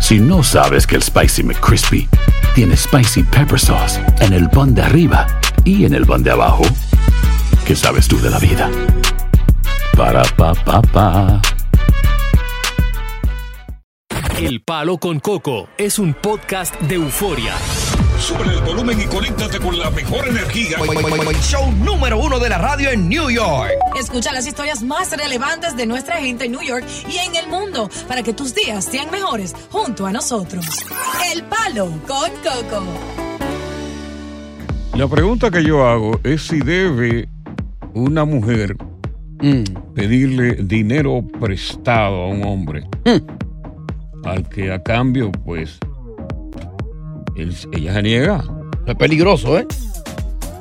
Si no sabes que el Spicy McCrispy tiene Spicy Pepper Sauce en el pan de arriba y en el pan de abajo, ¿qué sabes tú de la vida? Para, pa, pa, pa. El Palo con Coco es un podcast de euforia. Sube el volumen y conéctate con la mejor energía. Show número uno de la radio en New York. Escucha las historias más relevantes de nuestra gente en New York y en el mundo para que tus días sean mejores junto a nosotros. El Palo con Coco. La pregunta que yo hago es si debe una mujer pedirle dinero prestado a un hombre al que a cambio, pues, él- ella se niega. Es peligroso, ¿eh?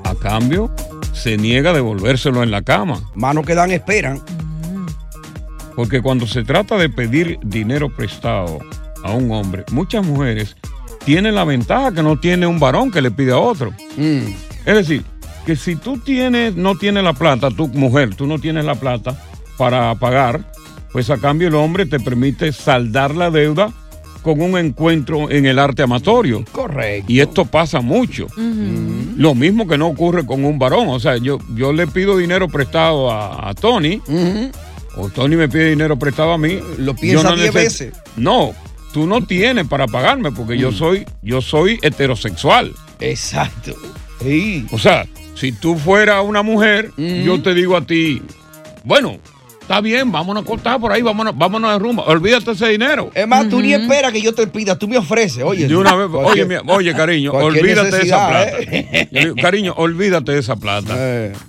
A cambio, se niega a devolvérselo en la cama. Manos que dan esperan. Porque cuando se trata de pedir dinero prestado a un hombre, muchas mujeres tienen la ventaja que no tiene un varón que le pide a otro. Es decir, que si tú tienes, no tienes la plata, tu mujer, tú no tienes la plata para pagar, pues a cambio el hombre te permite saldar la deuda con un encuentro en el arte amatorio. Correcto. Y esto pasa mucho. Lo mismo que no ocurre con un varón. O sea, yo, yo le pido dinero prestado a, a Tony, o Tony me pide dinero prestado a mí. Lo piensa yo no diez neces- veces. No, tú no tienes para pagarme porque yo soy, yo soy heterosexual. Exacto. O sea, si tú fueras una mujer, yo te digo a ti, bueno, está bien, vámonos a cortar por ahí, vámonos, vámonos de rumba. Olvídate ese dinero. Es más, tú ni esperas que yo te pida, tú me ofreces, oye. De una vez, oye, mi- oye, cariño, cualquier olvídate de esa plata. ¿eh? Digo, cariño, olvídate de esa plata.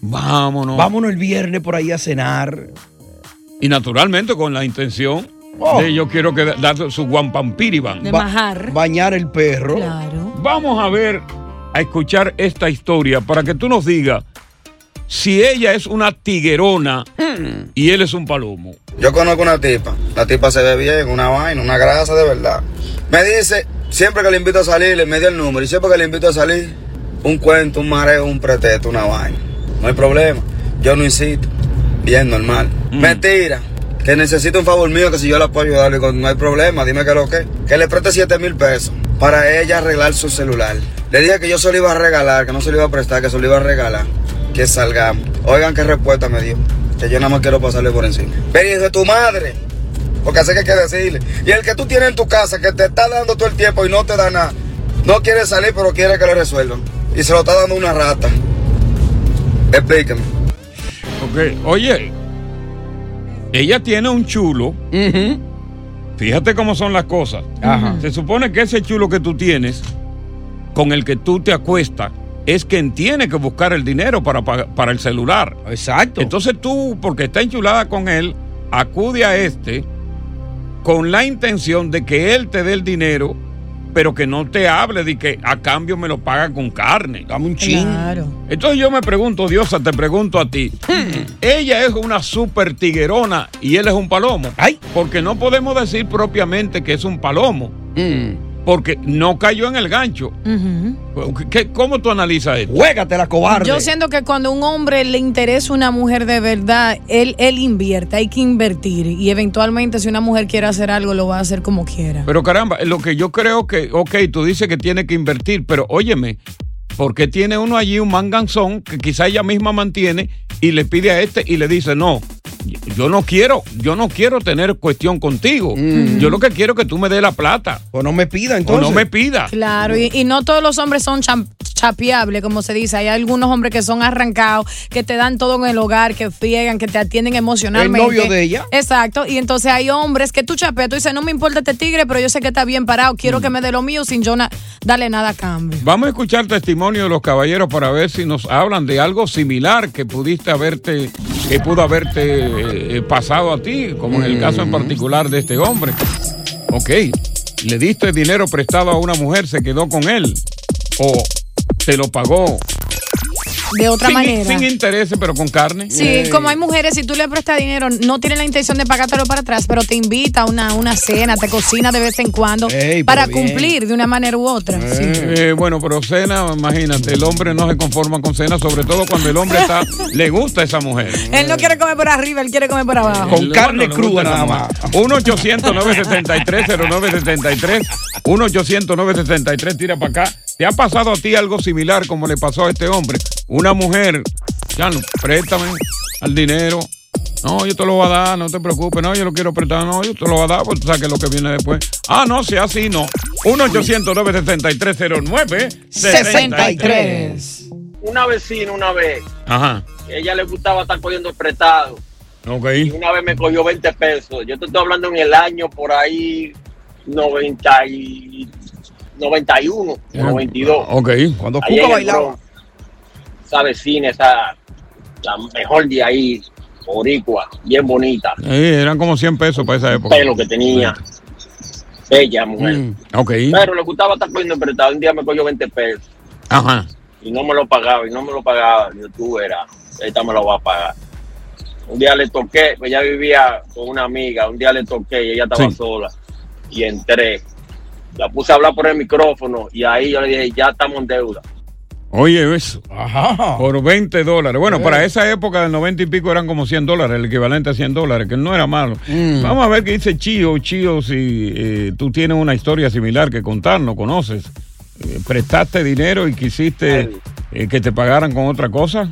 Vámonos. Vámonos el viernes por ahí a cenar. Y naturalmente con la intención Oh. de yo quiero que darle su guampampiriban. De majar. Bañar el perro. Claro. Vamos a ver, a escuchar esta historia para que tú nos digas si ella es una tiguerona y él es un palomo. Yo conozco una tipa. La tipa se ve bien, una vaina, una grasa de verdad. Me dice, siempre que le invito a salir, le me dio el número. Y siempre que le invito a salir, un cuento, un mareo, un pretexto, una vaina. No hay problema. Yo no insisto. Bien, normal. Mentira. Que necesito un favor mío, que si yo la puedo ayudar, le digo, no hay problema, dime que lo que. Que le preste 7 mil pesos para ella arreglar su celular. Le dije que yo se lo iba a regalar, que no se lo iba a prestar, que se lo iba a regalar. Que salgamos. Oigan qué respuesta me dio. Que yo nada más quiero pasarle por encima. Pero hijo de tu madre. Porque sé que hay que decirle. Y el que tú tienes en tu casa, que te está dando todo el tiempo y no te da nada. No quiere salir, pero quiere que lo resuelvan. Y se lo está dando una rata. Explíqueme. Ok, oye, ella tiene un chulo. Fíjate cómo son las cosas. Ajá. Se supone que ese chulo que tú tienes, con el que tú te acuestas, es quien tiene que buscar el dinero para, para el celular. Exacto. Entonces tú, porque está enchulada con él, acude a este con la intención de que él te dé el dinero, pero que no te hable de que a cambio me lo paga con carne. Dame un chin. Claro. Entonces yo me pregunto, Diosa, te pregunto a ti. Ella es una super tiguerona y él es un palomo. Ay. Porque no podemos decir propiamente que es un palomo. Porque no cayó en el gancho. ¿Qué- ¿Cómo tú analizas esto? Juégate la cobarde. Yo siento que cuando a un hombre le interesa una mujer de verdad, él, él invierte, hay que invertir. Y eventualmente si una mujer quiere hacer algo, lo va a hacer como quiera. Pero caramba, lo que yo creo que, ok, tú dices que tiene que invertir, pero óyeme, ¿por qué tiene uno allí un manganzón que quizá ella misma mantiene y le pide a este y le dice, no, yo no quiero, yo no quiero tener cuestión contigo. Yo lo que quiero es que tú me des la plata. O no me pida, O entonces. no me pida. Claro, y, y no todos los hombres son cham- chapeables, como se dice. Hay algunos hombres que son arrancados, que te dan todo en el hogar, que friegan, que te atienden emocionalmente. El novio de ella. Exacto. Y entonces hay hombres que tú chapeas, tú dices, no me importa este tigre, pero yo sé que está bien parado, quiero que me dé lo mío sin yo na- darle nada a cambio. Vamos a escuchar testimonio de los caballeros para ver si nos hablan de algo similar que pudiste haberte, que pudo haberte eh, pasado a ti, como en el caso en particular de este hombre. Ok, le diste dinero prestado a una mujer, se quedó con él, o te lo pagó De otra sin, manera. sin intereses, pero con carne. Sí, como hay mujeres, si tú le prestas dinero, no tienen la intención de pagártelo para atrás, pero te invita a una, una cena, te cocina de vez en cuando para bien. cumplir de una manera u otra. sí. Eh, bueno, pero cena, imagínate, el hombre no se conforma con cena, sobre todo cuando el hombre está, le gusta a esa mujer. Él no quiere comer por arriba, él quiere comer por abajo. Con carne cruda nada más. 1-800-973-0973. 1-800-973, tira para acá. ¿Te ha pasado a ti algo similar como le pasó a este hombre? Una mujer, ya no, préstame al dinero. No, yo te lo voy a dar, no te preocupes. No, yo lo quiero prestar. No, yo te lo voy a dar, porque tú sabes que lo que viene después. Ah, no, si así, no. 1-800-973-0963. Una vecina una vez, Ajá. ella le gustaba estar cogiendo prestado. Ok. Y una vez me cogió 20 pesos. Yo te estoy hablando en el año por ahí 90 y 91, 92. Ok. Cuando Ahí en el Bronx. Esa vecina, esa, la mejor de ahí, boricua, bien bonita. Eh, eran como 100 pesos para esa época. Pelo que tenía. Bella mujer. Mm, ok. Pero le gustaba estar cogiendo prestado. Un día me cogió 20 pesos. Ajá. y no me lo pagaba y no me lo pagaba. Yo tú era, esta me lo va a pagar. Un día le toqué, pues ella vivía con una amiga, un día le toqué y ella estaba Sí. sola y entré. La puse a hablar por el micrófono y ahí yo le dije, ya estamos en deuda. Oye, eso. Por 20 dólares. Bueno, para esa época del 90 y pico eran como 100 dólares, el equivalente a 100 dólares, que no era malo. Vamos a ver qué dice Chío. Chío, si eh, tú tienes una historia similar que contar, no conoces. Eh, ¿Prestaste dinero y quisiste eh, que te pagaran con otra cosa?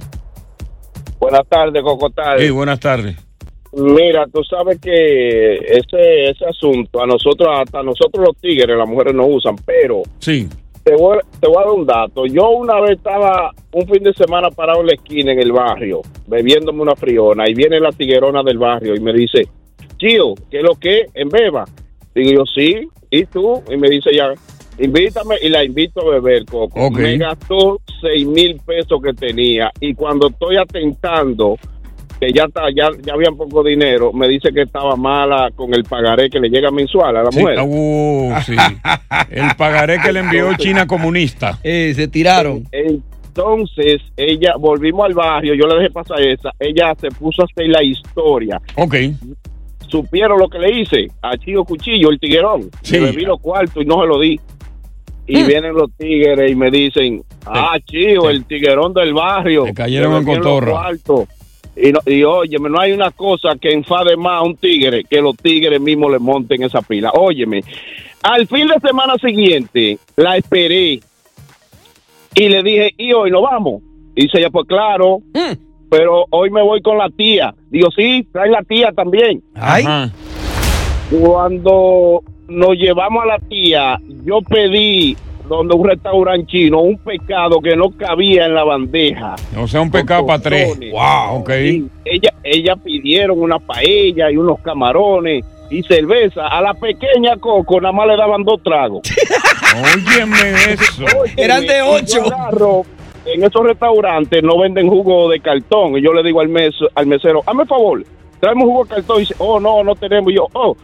Buenas tardes, Cocotal. Sí, buenas tardes. Mira, tú sabes que ese, ese asunto, a nosotros, hasta nosotros los tigres, las mujeres no usan, pero Sí. Te voy, te voy a dar un dato. Yo una vez estaba un fin de semana parado en la esquina en el barrio, bebiéndome una friona, y viene la tiguerona del barrio y me dice, Chío, ¿qué es lo que? ¿En beba? Digo yo, sí, ¿y tú? Y me dice ya, invítame y la invito a beber, Coco. Me gastó seis mil pesos que tenía y cuando estoy atentando que ya está, ya, ya había poco dinero, me dice que estaba mala con el pagaré que le llega mensual a la Sí, mujer. uh, sí. El pagaré que le envió China comunista. Eh, se tiraron. Entonces, ella, volvimos al barrio, yo le dejé pasar esa, ella se puso a hacer la historia. Ok. Supieron lo que le hice a Chío Cuchillo, el tiguerón. Sí. Le bebí los cuartos y no se lo di. Y Mm. vienen los tigres y me dicen, ah, Chío, el tiguerón del barrio. Te cayeron en cotorra. Y, no, y óyeme, no hay una cosa que enfade más a un tigre que los tigres mismos le monten esa pila. Óyeme, al fin de semana siguiente la esperé y le dije, ¿y hoy nos vamos? Y dice ella, pues claro, pero hoy me voy con la tía. Digo, sí, trae la tía también. Ajá. Cuando nos llevamos a la tía, yo pedí donde un restaurante chino un pescado que no cabía en la bandeja. O sea, un pecado para tres. Wow. Ok. Y ella, ella pidieron una paella y unos camarones y cerveza. A la pequeña Coco nada más le daban dos tragos. Óyeme eso. Eran de ocho. agarro, En esos restaurantes no venden jugo de cartón. Y yo le digo al, mes, al mesero, hazme favor, tráeme un jugo de cartón. Y dice, oh, no, no tenemos. Y yo, oh,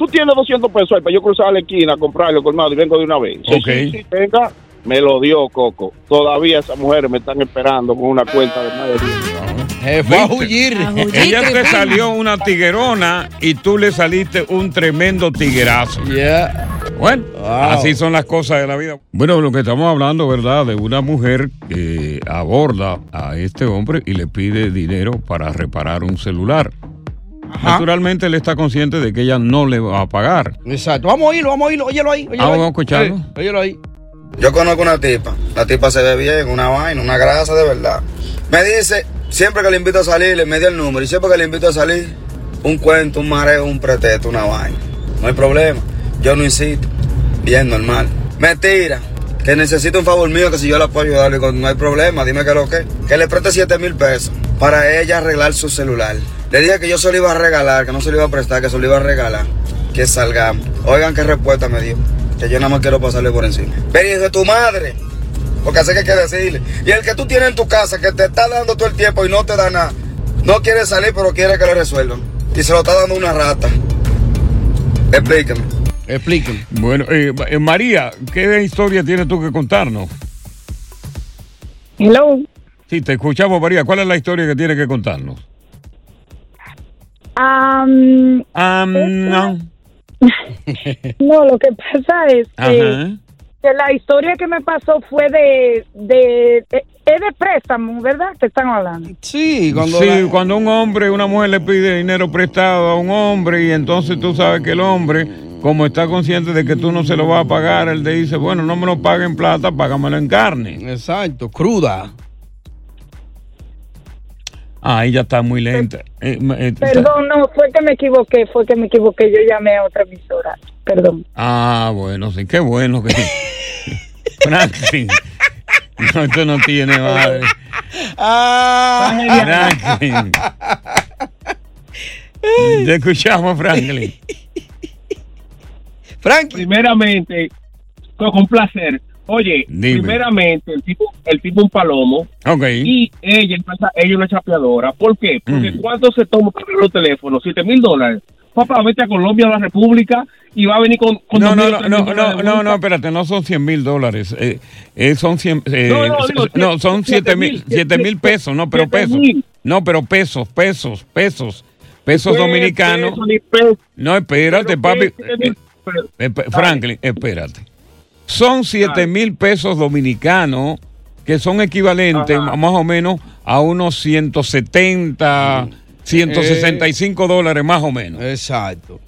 tú tienes 200 pesos ahí para yo cruzar a la esquina a comprarlo colmado y vengo de una vez. Ok. "Sí, sí, venga, me lo dio Coco. Todavía esas mujeres me están esperando con una cuenta de más de 10 fue a huyir. Ella te salió una tiguerona y tú le saliste un tremendo tiguerazo. Bueno, así son las cosas de la vida. Bueno, lo que estamos hablando, ¿verdad? De una mujer que aborda a este hombre y le pide dinero para reparar un celular. Naturalmente él está consciente de que ella no le va a pagar. Exacto. Vamos a oírlo, vamos a oírlo. Óyelo ahí. Óyelo Ah, ahí. vamos a escucharlo. Eh, óyelo ahí. Yo conozco una tipa. La tipa se ve bien, una vaina, una grasa de verdad. Me dice, siempre que le invito a salir, le medio el número. Y siempre que le invito a salir, un cuento, un mareo, un pretexto, una vaina. No hay problema. Yo no insisto. Bien, normal. Mentira. Que necesito un favor mío, que si yo la puedo ayudar, le digo, no hay problema, dime qué es lo que. Que le preste 7 mil pesos para ella arreglar su celular. Le dije que yo se lo iba a regalar, que no se lo iba a prestar, que se lo iba a regalar. Que salgamos. Oigan qué respuesta me dio. Que yo nada más quiero pasarle por encima. Pero de tu madre. Porque así que hay que decirle. Y el que tú tienes en tu casa, que te está dando todo el tiempo y no te da nada. No quiere salir, pero quiere que lo resuelvan. Y se lo está dando una rata. Explíqueme. Explíqueme. Bueno, eh, eh, María, ¿qué historia tienes tú que contarnos? Hello. Sí, te escuchamos, María. ¿Cuál es la historia que tienes que contarnos? Am, Am, no. no, lo que pasa es que, la historia que me pasó fue de, de, de- es de préstamo, ¿verdad? Que están hablando. Sí, sí, cuando un hombre, una mujer le pide dinero prestado a un hombre y entonces tú sabes que el hombre, como está consciente de que tú no se lo vas a pagar, él te dice, bueno, no me lo pague en plata, págamelo en carne. Exacto, cruda. Ah, ella está muy lenta. Eh, eh, Perdón, no, fue que me equivoqué, fue que me equivoqué. Yo llamé a otra emisora. Perdón. Ah, bueno, sí, qué bueno que... Franklin. No, esto no tiene madre. Ah. Franklin. Te escuchamos, Franklin. Frank. Primeramente, con, con placer. Oye, Dime. primeramente, el tipo, el tipo un palomo. Ok. Y ella, ella una chapeadora. ¿Por qué? Porque Mm. ¿cuánto se toma para los teléfonos? ¿Siete mil dólares? Papá, vete a Colombia, a la República, y va a venir con... con No, no, no, no, no, no, no, espérate, no son 100 mil dólares. Eh, eh, son 100, eh, No, no, digo, no, son 7 mil, siete 7 mil pesos, no, pero pesos. No, pero pesos, pesos, pesos. Pesos ¿Qué dominicanos. peso peso? No, espérate, Pero papi. Eh, Franklin, espérate. Son 7 mil pesos dominicanos que son equivalentes Ajá. más o menos a unos 170, 165 dólares más o menos. Exacto.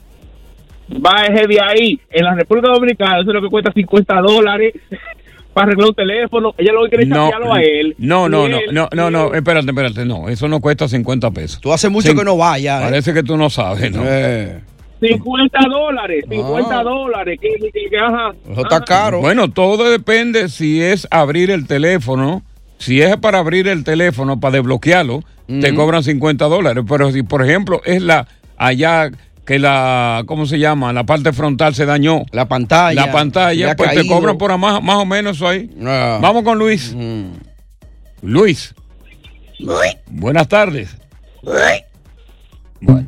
Baje de ahí. En la República Dominicana, eso es lo que cuesta 50 dólares para arreglar un teléfono. Ella lo que quiere es No, a él. no, no, Y no, él- no, no, no, espérate, espérate, no, eso no cuesta 50 pesos. Tú hace mucho que no vayas, ¿eh? Parece que tú no sabes, ¿no? 50 dólares, 50 Ah. dólares. Que, que- que- ajá. Ajá. Bueno, todo depende si es abrir el teléfono. Si es para abrir el teléfono, para desbloquearlo, te cobran 50 dólares. Pero si, por ejemplo, es la allá que la, ¿cómo se llama? La parte frontal se dañó. La pantalla. La pantalla, pues te cobran por más, más o menos eso ahí. Ah. Vamos con Luis. Luis. Buenas tardes. Bueno,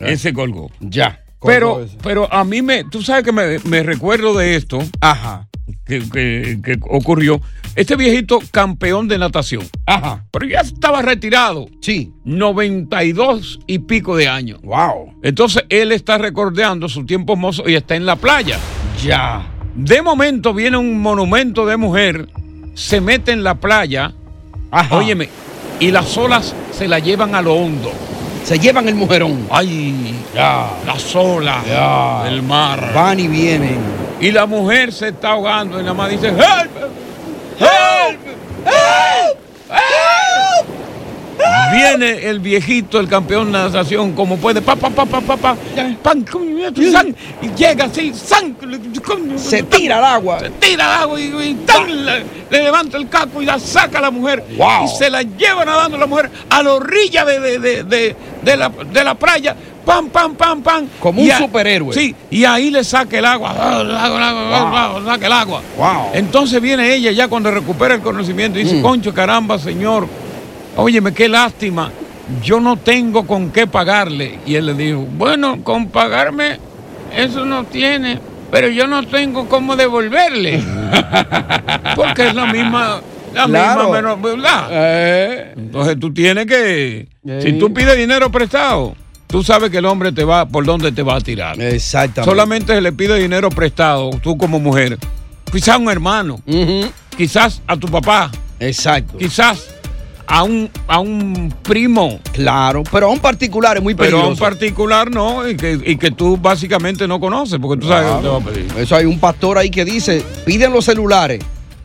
ese colgó. Ya. Pero, ese. pero a mí me, tú sabes que me, me recuerdo de esto. Ajá. Que, que- que ocurrió. Este viejito campeón de natación. Ajá. Pero ya estaba retirado. Sí. 92 y pico de años. Wow. Entonces él está recordando su tiempo hermoso y está en la playa. Ya. De momento viene un monumento de mujer, se mete en la playa, óyeme, y las olas se la llevan a lo hondo. Se llevan el mujerón. Ay, Ya. las olas Ya. del mar. Van y vienen. Y la mujer se está ahogando y nada más dice, ¡Help! ¡Help! ¡Help! ¡Help! Viene el viejito, el campeón de natación, como puede, pa, pa, pa, pa, pa, pa, pan, san, y llega así, san, Se tira al agua. se tira al agua y, y tan, le, le levanta el caco y la saca a la mujer. Wow. Y se la lleva nadando la mujer a la orilla de, de, de, de, de la, de la playa. Pam, pam, pam, pam. Como un a- superhéroe. Sí, y ahí le saca el agua. Agua, saca el agua. Wow. Entonces viene ella ya cuando recupera el conocimiento y dice, Mm. concho, caramba, señor, óyeme, qué lástima, yo no tengo con qué pagarle. Y él le dijo, bueno, con pagarme, eso no tiene, pero yo no tengo cómo devolverle. Porque es la misma, la Claro. misma menor, ¿verdad? Eh. Entonces tú tienes que, Eh. si tú pides dinero prestado, tú sabes que el hombre te va, por dónde te va a tirar. Exactamente. Solamente se le pide dinero prestado, tú como mujer. Quizás a un hermano, quizás a tu papá, Exacto. quizás a un, a un primo. Claro, pero a un particular es muy Pero a un peligroso. particular no, y que, y que tú básicamente no conoces, porque tú sabes que te va a pedir. Eso hay un pastor ahí que dice, piden los celulares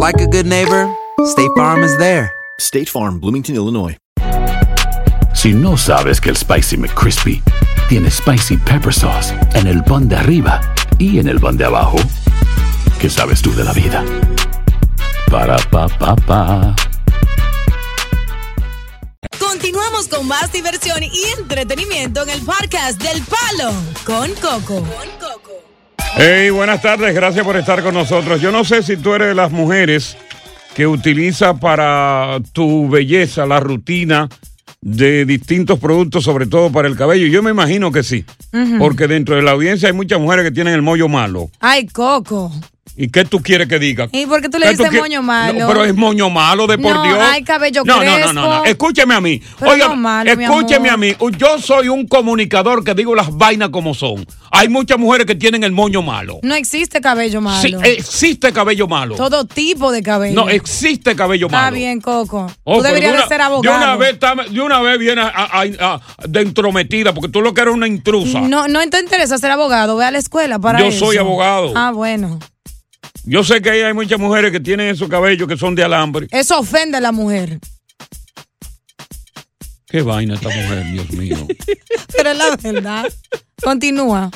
like a good neighbor, State Farm is there. State Farm, Bloomington, Illinois. Si no sabes que el Spicy McCrispy tiene Spicy Pepper Sauce en el pan de arriba y en el pan de abajo, ¿qué sabes tú de la vida? Para, pa, pa, pa. Continuamos con más diversión y entretenimiento en el podcast del Palo con Coco. Hey, buenas tardes, gracias por estar con nosotros. Yo no sé si tú eres de las mujeres que utiliza para tu belleza la rutina de distintos productos, sobre todo para el cabello. Yo me imagino que sí, porque dentro de la audiencia hay muchas mujeres que tienen el mollo malo. Ay, Coco. ¿Y qué tú quieres que diga? ¿Y por qué tú le ¿Qué tú dices moño malo? No, pero es moño malo, de por No, Dios. hay cabello no, no, no, no, no. Escúcheme a mí. Pero Oiga, no malo, escúcheme a mí. Yo soy un comunicador que digo las vainas como son. Hay muchas mujeres que tienen el moño malo. No existe cabello malo. Sí, existe cabello malo. Todo tipo de cabello. No, existe cabello Está malo. bien, Coco. Oh, tú pero deberías de de una- ser abogado. De una vez, está- de una vez viene a, a- a- de entrometida, porque tú lo que eres una intrusa. No, no te interesa ser abogado. Ve a la escuela para Yo eso. soy abogado. Ah, bueno. Yo sé que ahí hay muchas mujeres que tienen esos cabellos que son de alambre. Eso ofende a la mujer. Qué vaina esta mujer, Dios mío. Pero es la verdad. Continúa.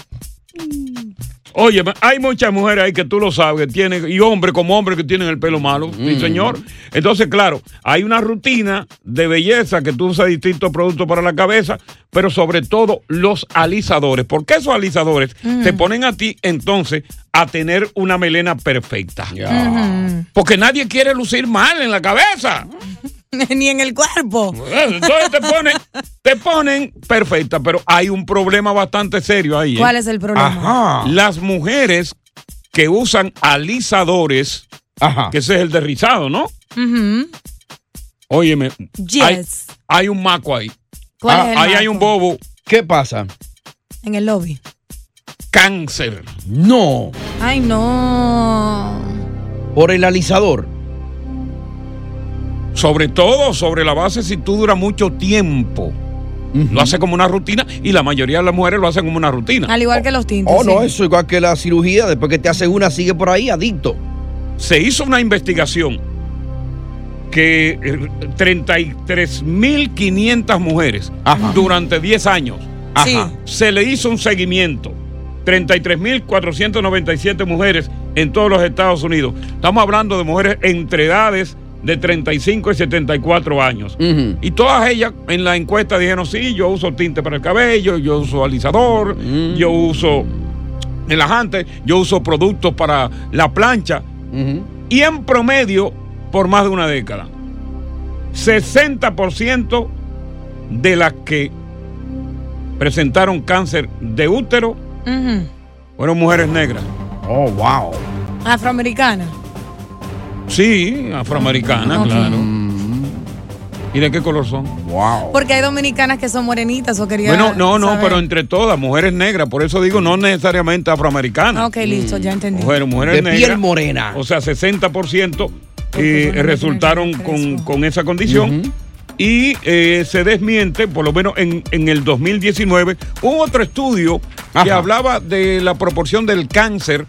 Oye, hay muchas mujeres ahí que tú lo sabes, que tienen, y hombres como hombres que tienen el pelo malo, sí, señor. Entonces, claro, hay una rutina de belleza que tú usas distintos productos para la cabeza, pero sobre todo los alisadores. porque esos alisadores Mm. te ponen a ti entonces a tener una melena perfecta? Porque nadie quiere lucir mal en la cabeza. Ni en el cuerpo. Entonces te ponen, te ponen perfecta, pero hay un problema bastante serio ahí. ¿eh? ¿Cuál es el problema? Las mujeres que usan alisadores, que ese es el de rizado, ¿no? Ujú. Óyeme, hay, Yes. hay un maco ahí. ¿Cuál Ah, es el ahí hay un bobo. ¿Qué pasa? En el lobby. Cáncer. No. Ay, no. Por el alisador. Sobre todo sobre la base si tú duras mucho tiempo. Lo hace como una rutina y la mayoría de las mujeres lo hacen como una rutina. Al igual que los tintes. Oh, no, eso igual que la cirugía. Después que te haces una, sigue por ahí adicto. se hizo una investigación que eh, 33.500 mujeres durante 10 años Sí. se le hizo un seguimiento. 33.497 mujeres en todos los Estados Unidos. Estamos hablando de mujeres entre edades de 35 y 74 años. Y todas ellas en la encuesta dijeron, sí, yo uso tinte para el cabello, yo uso alisador, yo uso relajante, yo uso productos para la plancha. Y en promedio, por más de una década, 60% de las que presentaron cáncer de útero fueron mujeres negras. Oh, wow. Afroamericana. Sí, afroamericanas, Ok. claro. ¿Y de qué color son? Wow. Porque hay dominicanas que son morenitas o quería Bueno, no, no, saber. pero entre todas, mujeres negras, por eso digo no necesariamente afroamericanas. Ok, listo, ya entendí. Mujeres, mujeres De negras. piel morena. O sea, 60% eh, resultaron con, con esa condición. Y eh, se desmiente, por lo menos en, en el 2019, hubo otro estudio que hablaba de la proporción del cáncer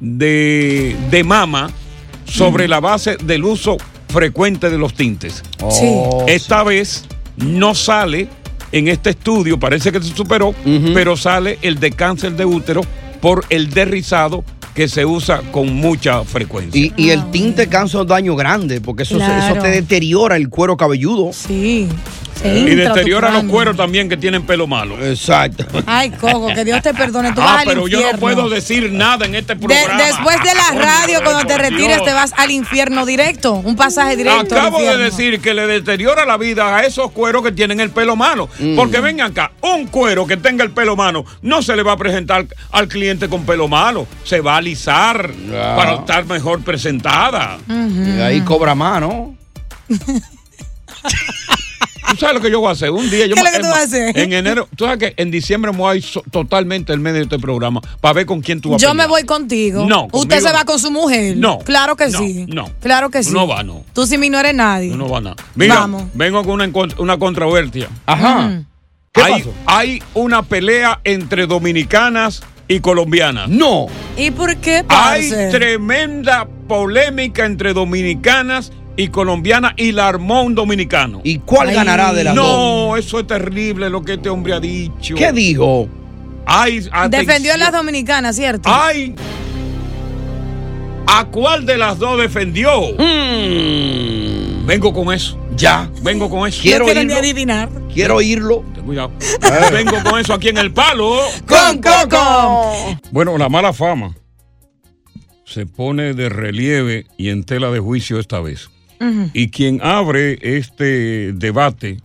de, de mama sobre la base del uso frecuente de los tintes. Sí. Esta vez no sale en este estudio, parece que se superó, pero sale el de cáncer de útero por el derrizado que se usa con mucha frecuencia. Y, y el tinte causa un daño grande, porque eso, Claro. eso te deteriora el cuero cabelludo. Sí. Y deteriora los cueros también que tienen pelo malo. Exacto. Ay, Coco, que Dios te perdone. Tú Ah, vas al pero yo no puedo decir nada en este De- programa. después de la radio, cuando te retires, Dios. te vas al infierno directo. Un pasaje directo. al Acabo de decir que le deteriora la vida a esos cueros que tienen el pelo malo. Mm. Porque vengan acá, un cuero que tenga el pelo malo no se le va a presentar al cliente con pelo malo. Se va a alisar para estar mejor presentada. Y ahí cobra más, ¿no? ¿Tú sabes lo que yo voy a hacer? Un día yo ¿Qué es lo que tú vas a hacer? En enero, tú sabes que en diciembre me voy a ir so- totalmente el medio de este programa para ver con quién tú vas a Yo me voy contigo. No, Usted conmigo se va con su mujer. No, Claro que no, sí. no. Claro que sí. No va, no. Tú sin mí no eres nadie. No va nada. Mira, Vamos. vengo con una, una controversia. Ajá. Mm. ¿Qué hay, pasó? hay una pelea entre dominicanas y colombianas. No. ¿Y por qué, Hay tremenda polémica entre dominicanas y colombianas y la armó un dominicano. ¿Y cuál Ay. ganará de las dos? No, eso es terrible lo que este hombre ha dicho. ¿Qué dijo? Ay, Defendió a las dominicanas, ¿cierto? Ay. ¿A cuál de las dos defendió? Mm, Vengo con eso. ya. Vengo con eso. Quiero no oírlo. adivinar. Quiero oírlo. Ten cuidado. Vengo con eso aquí en el palo. ¡Con Coco! Bueno, la mala fama se pone de relieve y en tela de juicio esta vez. Y quien abre este debate,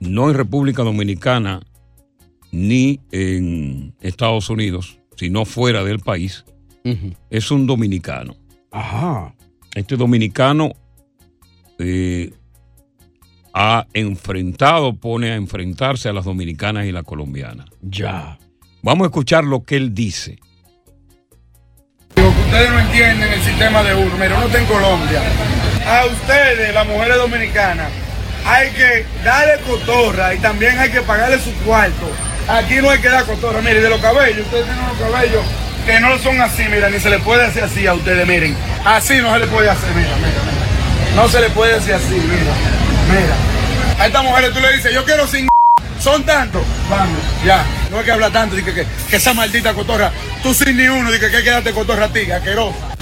no en República Dominicana ni en Estados Unidos, sino fuera del país, es un dominicano. Ajá. Este dominicano eh, ha enfrentado, pone a enfrentarse a las dominicanas y las colombianas. Ya. Vamos a escuchar lo que él dice. Que ustedes no entienden el sistema de uno. Mira, uno está en Colombia. A ustedes, las mujeres dominicanas, hay que darle cotorra y también hay que pagarle su cuarto. Aquí no hay que dar cotorra. Mire, de los cabellos, ustedes tienen unos cabellos que no son así, mira, ni se le puede hacer así a ustedes, miren. Así no se le puede hacer, mira, mira, mira. No se le puede hacer así, mira. Mira. A estas mujeres tú le dices, yo quiero sin son tantos. Vamos, ya. No hay que hablar tanto. Dije que, que esa maldita cotorra. Tú sin ni uno. Dije que hay que darte cotorra a ti, asquerosa.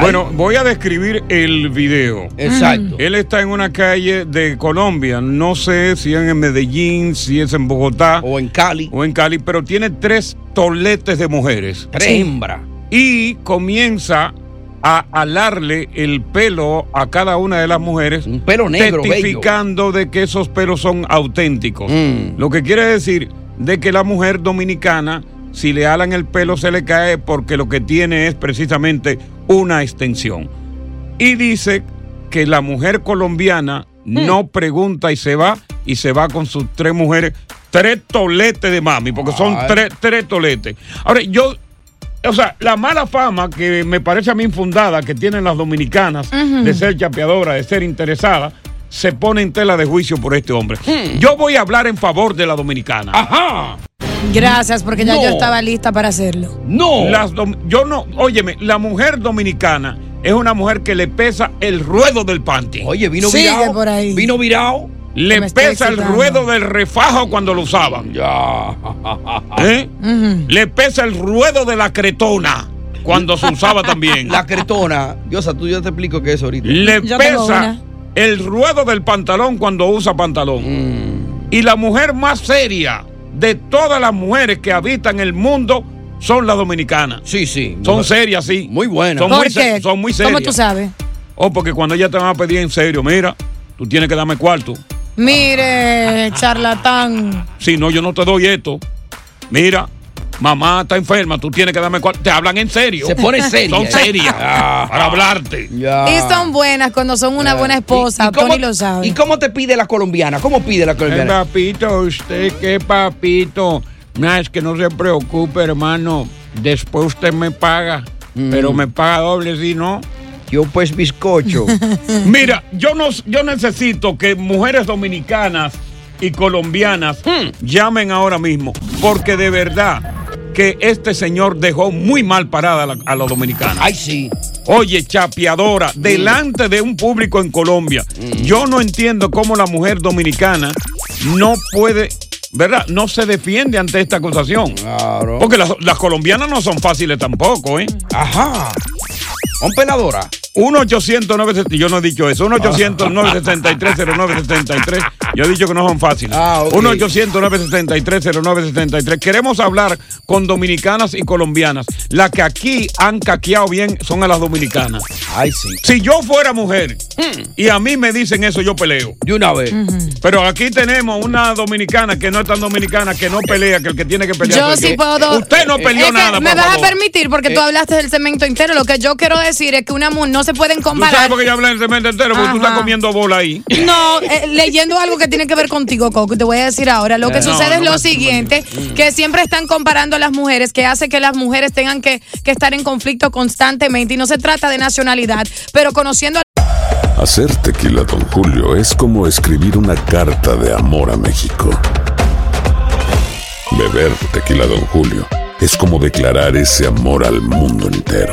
Bueno, voy a describir el video. Exacto. Él está en una calle de Colombia. No sé si es en Medellín, si es en Bogotá. O en Cali. O en Cali, pero tiene tres toletes de mujeres. Tres hembras. Y comienza a alarle el pelo a cada una de las mujeres. Un pelo negro, bello. Testificando de que esos pelos son auténticos. Mm. Lo que quiere decir de que la mujer dominicana, si le alan el pelo, se le cae porque lo que tiene es precisamente una extensión. Y dice que la mujer colombiana no pregunta y se va, y se va con sus tres mujeres, tres toletes de mami, porque son tres, tres toletes. Ahora, yo, o sea, la mala fama que me parece a mí infundada que tienen las dominicanas de ser chapeadoras, de ser interesadas, se pone en tela de juicio por este hombre. Yo voy a hablar en favor de la dominicana. Ajá. Gracias, porque ya No. yo estaba lista para hacerlo. No. Las dom- yo no, óyeme, la mujer dominicana es una mujer que le pesa el ruedo del panty. Oye, vino Sigue virado. por ahí. Vino virado. le pesa el ruedo del refajo cuando lo usaban. Ya. ¿Eh? Le pesa el ruedo de la cretona cuando se usaba también. La cretona. Diosa, tú yo te explico qué es ahorita. Le Yo tengo pesa una. El ruedo del pantalón cuando usa pantalón. Mm. Y la mujer más seria de todas las mujeres que habitan el mundo son las dominicanas. Sí, sí. Son serias, sí. Muy buenas. Son ¿Por muy, qué? son muy serias. ¿Cómo tú sabes? Oh, porque cuando ellas te van a pedir en serio, mira, tú tienes que darme cuarto. Mire, charlatán. Si no, yo no te doy esto. Mira, mamá está enferma, tú tienes que darme cuarto. Te hablan en serio. Se pone seria. Son serias Ah. para hablarte. Ya. Y son buenas cuando son una buena esposa. ¿Y- y cómo- Tony lo sabe. ¿Y cómo te pide la colombiana? ¿Cómo pide la Eh, colombiana? papito, usted qué papito. Nada, es que no se preocupe, hermano. Después usted me paga. Mm. Pero me paga doble si no. Yo pues bizcocho. Mira, yo no, yo necesito que mujeres dominicanas y colombianas Hmm. llamen ahora mismo, porque de verdad que este señor dejó muy mal parada a la, a la dominicana. Ay, sí. Oye, chapeadora, delante de un público en Colombia. Yo no entiendo cómo la mujer dominicana no puede, ¿verdad? No se defiende ante esta acusación. Claro. Porque las, las colombianas no son fáciles tampoco, ¿eh? Ajá. Un peladora. 1-800-963, yo no he dicho eso, 1-800-963-0963, yo he dicho que no son fáciles. Ah, ok. 1-800-963-0963. Queremos hablar con dominicanas y colombianas. Las que aquí han caqueado bien son a las dominicanas. Ay, sí. Si yo fuera mujer y a mí me dicen eso, yo peleo. De una vez. Pero aquí tenemos una dominicana que no es tan dominicana, que no pelea, que el que tiene que pelear. Yo sí puedo. Usted no peleó Es que nada, Me por vas a favor. permitir, porque tú Eh, hablaste del cemento entero. Lo que yo quiero decir es que una mujer no se pueden ¿Tú sabes comparar. por qué yo hablé del cemento entero? Porque tú estás comiendo bola ahí. No, eh, leyendo algo que tiene que ver contigo, Coco, te voy a decir ahora. Lo que Eh, no, sucede es no lo siguiente, que siempre están comparando a las mujeres, que hace que las mujeres tengan que, que estar en conflicto constantemente. Y no se trata de nacionalidad, pero conociendo a Hacer tequila, Don Julio, es como escribir una carta de amor a México. Beber tequila, Don Julio, es como declarar ese amor al mundo entero.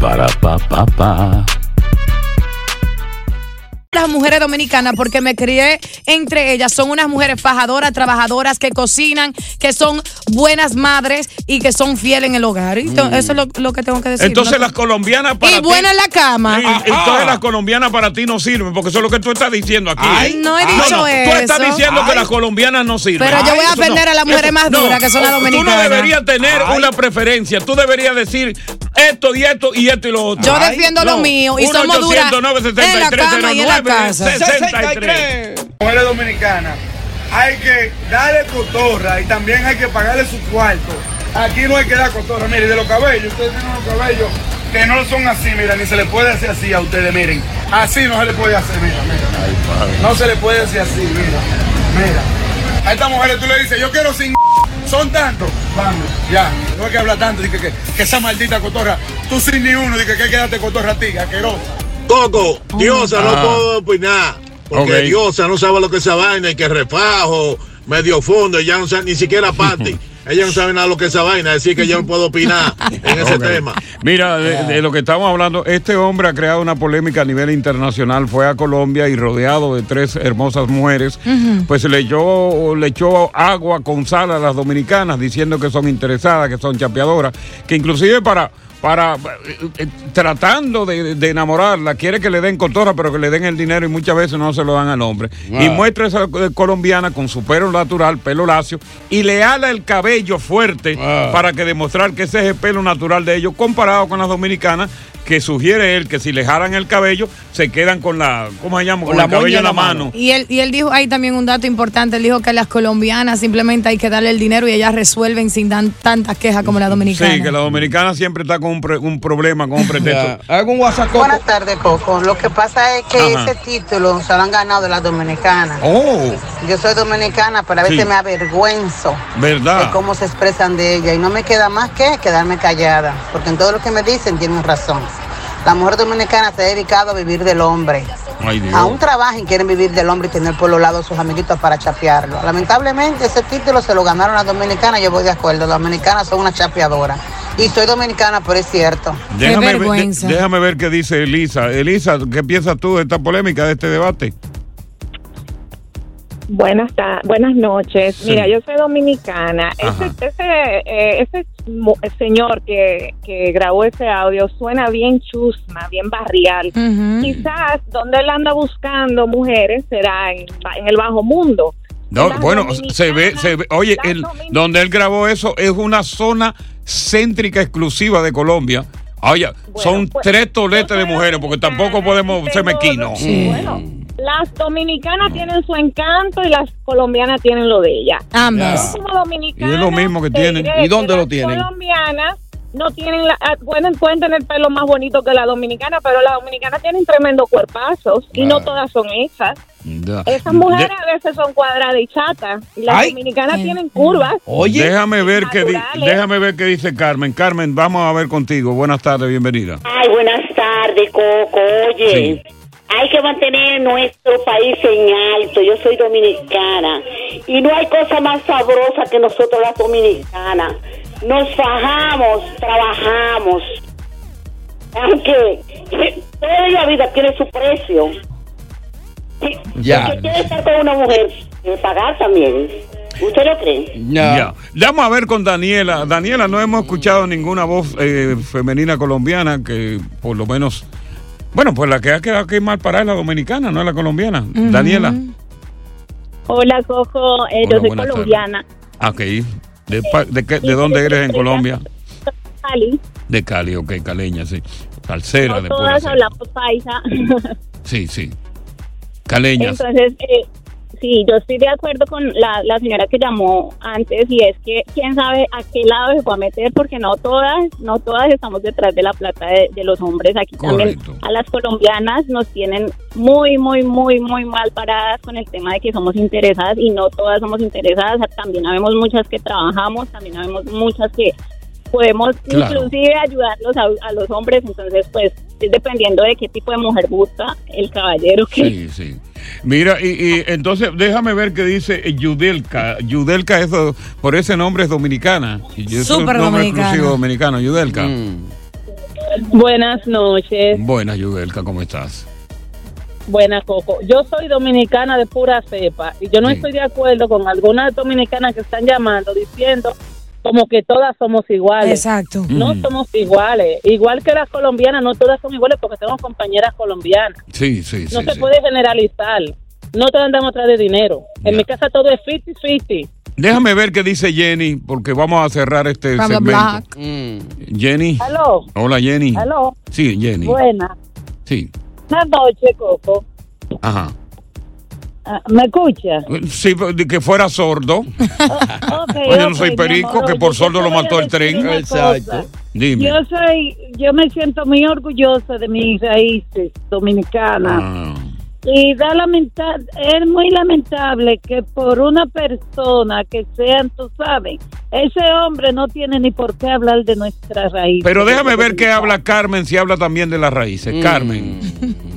Para, pa, pa, pa. Las mujeres dominicanas porque me crié entre ellas. Son unas mujeres fajadoras, trabajadoras, que cocinan, que son buenas madres y que son fieles en el hogar. Y to- Eso es lo, lo que tengo que decir. Entonces ¿no? las colombianas para Y ti. buena en la cama. Y- entonces las colombianas para ti no sirven, porque eso es lo que tú estás diciendo aquí. Ay, no he dicho no, Tú estás eso. diciendo que las colombianas no sirven. Pero yo voy a Eso defender a las mujeres más duras, que son las Tú no dominicanas. deberías tener una preferencia. Tú deberías decir esto y esto y esto y lo otro. Yo defiendo lo mío y somos duras en la cama y en la casa. 63. Mujeres dominicanas, hay que darle cotorra y también hay que pagarle su cuarto. Aquí no hay que dar cotorra. Mire, de los cabellos, ustedes tienen unos cabellos que no son así, mira, ni se le puede hacer así a ustedes, miren. Así no se le puede hacer, mira, mira. No se le puede hacer así, mira. Mira. A estas mujeres tú le dices, yo quiero sin son tantos. Vamos, ya. No hay que hablar tanto, dije que, que esa maldita cotorra. Tú sin ni uno, dije que hay que darte cotorra a ti, asquerosa. Coco, Diosa no Ah. puedo opinar. Porque. Diosa no sabe lo que es esa vaina y que refajo, medio fondo, ella no sabe ni siquiera parte. ella no sabe nada de lo que es esa vaina, decir que yo no puedo opinar en ese tema. Mira, de, de lo que estamos hablando, este hombre ha creado una polémica a nivel internacional. Fue a Colombia y rodeado de tres hermosas mujeres, pues le echó, le echó agua con sal a las dominicanas, diciendo que son interesadas, que son chapeadoras, que inclusive para para eh, eh, tratando de, de enamorarla, quiere que le den cotorra, pero que le den el dinero y muchas veces no se lo dan al hombre. Y muestra esa eh, colombiana con su pelo natural, pelo lacio, y le ala el cabello fuerte para que demostrar que ese es el pelo natural de ellos, comparado con las dominicanas, que sugiere él que si le jalan el cabello, se quedan con la, ¿cómo se llama? Con, Con la el cabello en la mano. Y él, y él dijo ahí también un dato importante, él dijo que las colombianas simplemente hay que darle el dinero y ellas resuelven sin dan tantas quejas como la dominicana. Sí, que la dominicana siempre está con un, pre- un problema, con un pretexto. Hago un WhatsApp. Buenas tardes, Coco. Lo que pasa es que Ajá. ese título se lo han ganado las dominicanas. Oh, Yo soy dominicana, pero a veces Sí. me avergüenzo ¿verdad? de cómo se expresan de ella y no me queda más que quedarme callada, porque en todo lo que me dicen tienen razón. La mujer dominicana se ha dedicado a vivir del hombre. Ay, Dios. Aún trabajan y quieren vivir del hombre y tener por los lados sus amiguitos para chapearlo. Lamentablemente ese título se lo ganaron las dominicanas, yo voy de acuerdo. Las dominicanas son una chapeadora. Y soy dominicana, pero es cierto. Déjame ver, déjame ver qué dice Elisa. Elisa, ¿qué piensas tú de esta polémica, de este debate? Buenas, ta- buenas noches. Sí. Mira, yo soy dominicana. Ajá. Ese, ese, eh, ese señor que, que grabó ese audio suena bien chusma, bien barrial. Quizás donde él anda buscando mujeres será en, en el bajo mundo. No, bueno, se ve, se ve, oye, el, donde él grabó eso es una zona céntrica exclusiva de Colombia. Oye, son tres toletes de mujeres, porque tampoco podemos ser mequinos. Bueno, las dominicanas tienen su encanto y las colombianas tienen lo de ellas. Ambas. Yo como dominicana, Y es lo mismo que tienen. ¿Y dónde lo las tienen? colombianas no tienen la, ah, pueden, pueden tener pelo más bonito que la dominicana, pero las dominicanas tienen tremendos cuerpazos y no todas son esas. Esas mujeres a veces son cuadradas y chatas y las Ay. dominicanas tienen curvas. déjame ver qué di- déjame ver qué dice Carmen. Carmen, vamos a ver contigo. Buenas tardes, bienvenida. Ay, buenas tardes, Coco. Oye, hay que mantener nuestro país en alto. Yo soy dominicana y no hay cosa más sabrosa que nosotros las dominicanas. Nos fajamos, trabajamos. Aunque toda la vida tiene su precio. Si- Ya. El que quiere estar con una mujer, debe pagar también. ¿Usted lo cree? Ya. Vamos a ver con Daniela. Daniela, no hemos escuchado ninguna voz eh, femenina colombiana que por lo menos... Bueno, pues la que ha quedado aquí mal para es la dominicana, no es la colombiana. Daniela. Hola, Coco. Eh, Hola, yo soy colombiana. Ah, Ok. ¿De, pa- de, qué- de dónde eres en Colombia? Cali. De Cali, ok, caleña, sí. Salsera No de todas hablamos paisa. Sí, sí. Caleñas. Entonces, eh, sí, yo estoy de acuerdo con la, la señora que llamó antes y es que quién sabe a qué lado se va a meter porque no todas, no todas estamos detrás de la plata de, de los hombres. Aquí también a las colombianas nos tienen muy, muy, muy, muy mal paradas con el tema de que somos interesadas y no todas somos interesadas. También habemos muchas que trabajamos, también habemos muchas que podemos Claro. inclusive ayudarlos a, a los hombres. Entonces, pues, es dependiendo de qué tipo de mujer busca el caballero que... Sí, sí. Mira, y, y entonces déjame ver qué dice Yudelka. Yudelka es, por ese nombre es dominicana. Y es un Súper nombre dominicana. exclusivo dominicano, Yudelka. Buenas noches, Buenas, Yudelka, ¿cómo estás? buena Coco. Yo soy dominicana de pura cepa y yo no estoy de acuerdo con algunas dominicanas que están llamando diciendo como que todas somos iguales. Exacto. No Mm. somos iguales. Igual que las colombianas, no todas son iguales porque tenemos compañeras colombianas. Sí, sí, No sí. se sí. puede generalizar. No todas andamos atrás de dinero. En mi casa todo es 50-50. Déjame ver qué dice Jenny, porque vamos a cerrar este From the segmento. block. Jenny. Aló. Hola, Jenny. Aló. Sí, Jenny. Buena. Sí. Buenas noches, Coco. Ajá. Ah, ¿Me escucha? Sí, de que fuera sordo. Oye, no soy ok, mi perico, amor, que por yo sordo lo mató el tren. cosa. Dime. Yo soy, yo me siento muy orgullosa de mis raíces dominicanas. Ah. Y da lamenta es muy lamentable que por una persona que sean, tú sabes, ese hombre no tiene ni por qué hablar de nuestra raíz. Pero déjame ver qué habla Carmen, si habla también de las raíces. Carmen.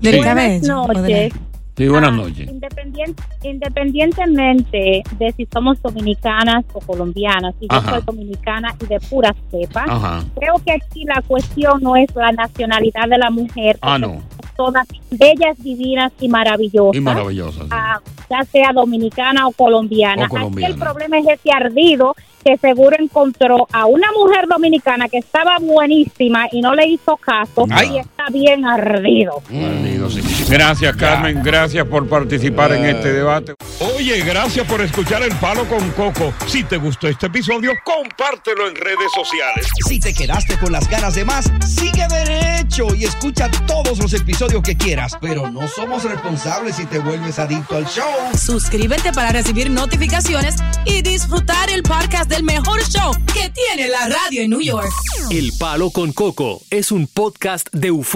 Buenas noches. Sí, buenas noches. Independien- independientemente de si somos dominicanas o colombianas, si yo soy dominicana y de pura cepa, Ajá. creo que aquí la cuestión no es la nacionalidad de la mujer, Ah, no. todas bellas, divinas y maravillosas. Y maravillosas. sí. ah, ya sea dominicana o colombiana. O colombiana. Aquí el problema es ese ardido que seguro encontró a una mujer dominicana que estaba buenísima y no le hizo caso Ay. y está bien ardido. Perdido, sí. Gracias, Carmen. Gracias por participar en este debate. Oye, gracias por escuchar El Palo con Coco. Si te gustó este episodio, compártelo en redes sociales. Si te quedaste con las ganas de más, sigue derecho y escucha todos los episodios que quieras. Pero no somos responsables si te vuelves adicto al show. Suscríbete para recibir notificaciones y disfrutar el podcast del mejor show que tiene la radio en New York. El Palo con Coco es un podcast de euforia.